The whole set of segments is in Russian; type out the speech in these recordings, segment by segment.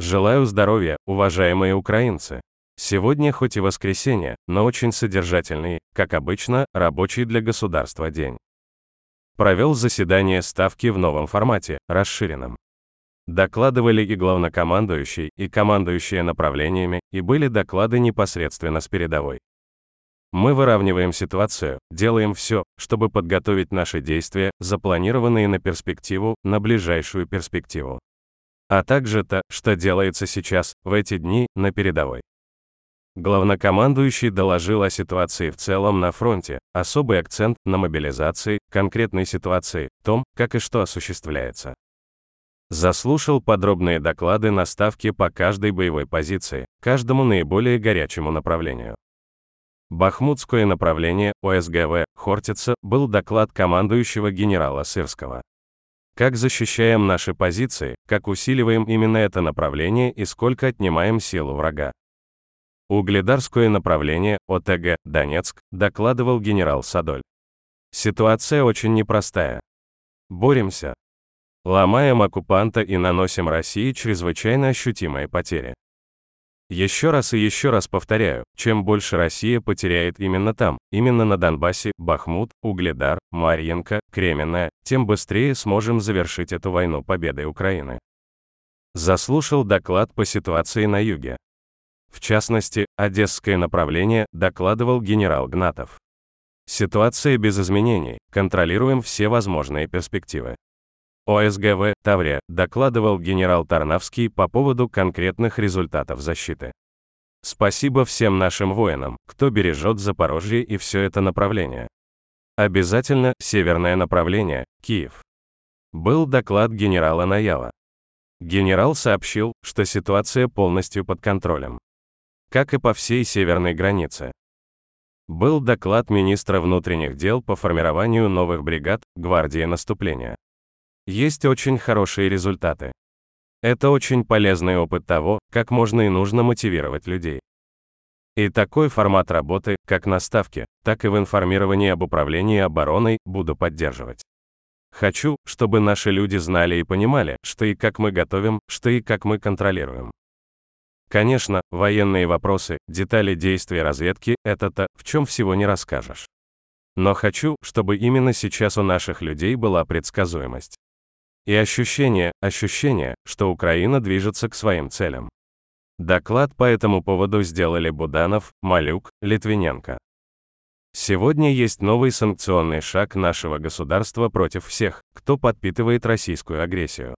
Желаю здоровья, уважаемые украинцы. Сегодня хоть и воскресенье, но очень содержательный, как обычно, рабочий для государства день. Провел заседание Ставки в новом формате, расширенном. Докладывали и главнокомандующий, и командующие направлениями, и были доклады непосредственно с передовой. Мы выравниваем ситуацию, делаем все, чтобы подготовить наши действия, запланированные на перспективу, на ближайшую перспективу. А также то, что делается сейчас, в эти дни, на передовой. Главнокомандующий доложил о ситуации в целом на фронте, особый акцент на мобилизации, конкретной ситуации, том, как и что осуществляется. Заслушал подробные доклады на ставке по каждой боевой позиции, каждому наиболее горячему направлению. Бахмутское направление ОСГВ Хортица был доклад командующего генерала Сырского. Как защищаем наши позиции, как усиливаем именно это направление и сколько отнимаем силу врага. Угледарское направление ОТГ Донецк докладывал генерал Садоль. Ситуация очень непростая. Боремся. Ломаем оккупанта и наносим России чрезвычайно ощутимые потери. Еще раз и еще раз повторяю, чем больше Россия потеряет именно там, именно на Донбассе, Бахмут, Угледар, Марьенко, Кременная, тем быстрее сможем завершить эту войну победой Украины. Заслушал доклад по ситуации на юге. В частности, Одесское направление докладывал генерал Гнатов. Ситуация без изменений, контролируем все возможные перспективы. ОСГВ Таврия докладывал генерал Тарнавский по поводу конкретных результатов защиты. Спасибо всем нашим воинам, кто бережет Запорожье и все это направление. Обязательно северное направление, Киев. Был доклад генерала Наяла. Генерал сообщил, что ситуация полностью под контролем. Как и по всей северной границе. Был доклад министра внутренних дел по формированию новых бригад гвардии наступления. Есть очень хорошие результаты. Это очень полезный опыт того, как можно и нужно мотивировать людей. И такой формат работы, как на ставке, так и в информировании об управлении обороной, буду поддерживать. Хочу, чтобы наши люди знали и понимали, что и как мы готовим, что и как мы контролируем. Конечно, военные вопросы, детали действий разведки – это то, в чем всего не расскажешь. Но хочу, чтобы именно сейчас у наших людей была предсказуемость. И ощущение, ощущение, что Украина движется к своим целям. Доклад по этому поводу сделали Буданов, Малюк, Литвиненко. Сегодня есть новый санкционный шаг нашего государства против всех, кто подпитывает российскую агрессию.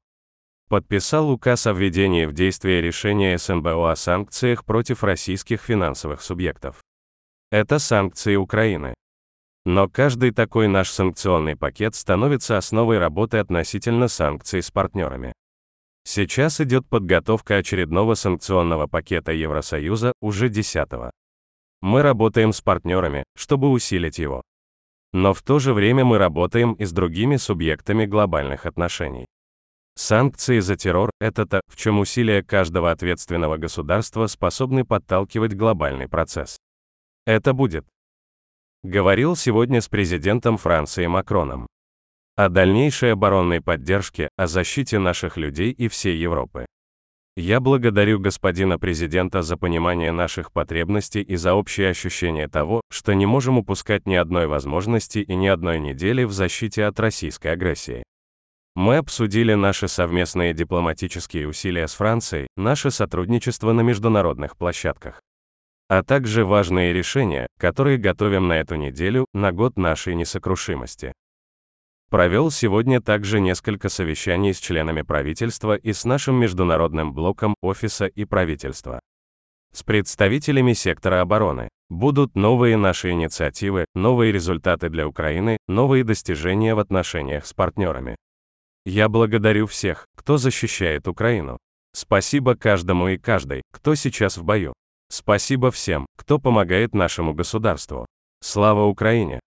Подписал указ о введении в действие решения СНБО о санкциях против российских финансовых субъектов. Это санкции Украины. Но каждый такой наш санкционный пакет становится основой работы относительно санкций с партнерами. Сейчас идет подготовка очередного санкционного пакета Евросоюза, уже 10 -го. Мы работаем с партнерами, чтобы усилить его. Но в то же время мы работаем и с другими субъектами глобальных отношений. Санкции за террор – это то, в чем усилия каждого ответственного государства способны подталкивать глобальный процесс. Это будет говорил сегодня с президентом Франции Макроном. О дальнейшей оборонной поддержке, о защите наших людей и всей Европы. Я благодарю господина президента за понимание наших потребностей и за общее ощущение того, что не можем упускать ни одной возможности и ни одной недели в защите от российской агрессии. Мы обсудили наши совместные дипломатические усилия с Францией, наше сотрудничество на международных площадках а также важные решения, которые готовим на эту неделю, на год нашей несокрушимости. Провел сегодня также несколько совещаний с членами правительства и с нашим международным блоком офиса и правительства. С представителями сектора обороны. Будут новые наши инициативы, новые результаты для Украины, новые достижения в отношениях с партнерами. Я благодарю всех, кто защищает Украину. Спасибо каждому и каждой, кто сейчас в бою. Спасибо всем, кто помогает нашему государству. Слава Украине!